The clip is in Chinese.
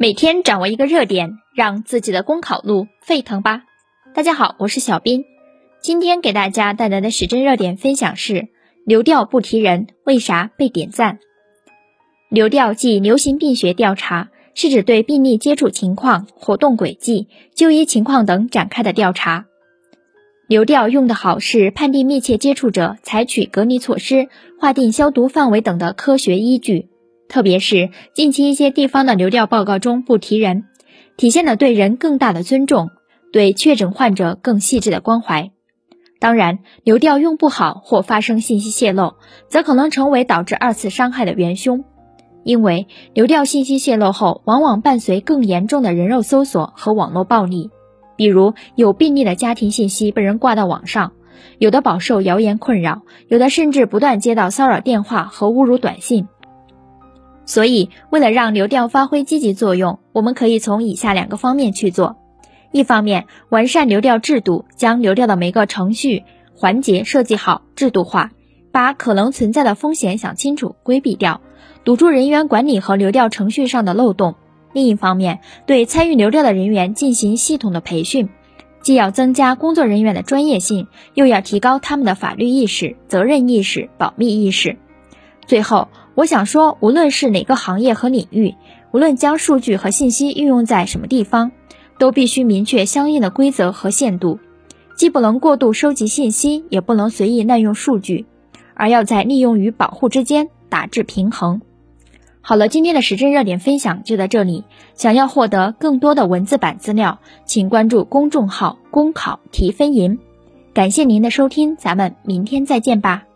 每天掌握一个热点，让自己的公考路沸腾吧！大家好，我是小斌，今天给大家带来的时政热点分享是：流调不提人，为啥被点赞？流调即流行病学调查，是指对病例接触情况、活动轨迹、就医情况等展开的调查。流调用得好，是判定密切接触者采取隔离措施、划定消毒范围等的科学依据。特别是近期一些地方的流调报告中不提人，体现了对人更大的尊重，对确诊患者更细致的关怀。当然，流调用不好或发生信息泄露，则可能成为导致二次伤害的元凶。因为流调信息泄露后，往往伴随更严重的人肉搜索和网络暴力，比如有病例的家庭信息被人挂到网上，有的饱受谣言困扰，有的甚至不断接到骚扰电话和侮辱短信。所以，为了让流调发挥积极作用，我们可以从以下两个方面去做：一方面，完善流调制度，将流调的每个程序环节设计好、制度化，把可能存在的风险想清楚、规避掉，堵住人员管理和流调程序上的漏洞；另一方面，对参与流调的人员进行系统的培训，既要增加工作人员的专业性，又要提高他们的法律意识、责任意识、保密意识。最后。我想说，无论是哪个行业和领域，无论将数据和信息运用在什么地方，都必须明确相应的规则和限度，既不能过度收集信息，也不能随意滥用数据，而要在利用与保护之间打制平衡。好了，今天的时政热点分享就到这里。想要获得更多的文字版资料，请关注公众号“公考提分营”。感谢您的收听，咱们明天再见吧。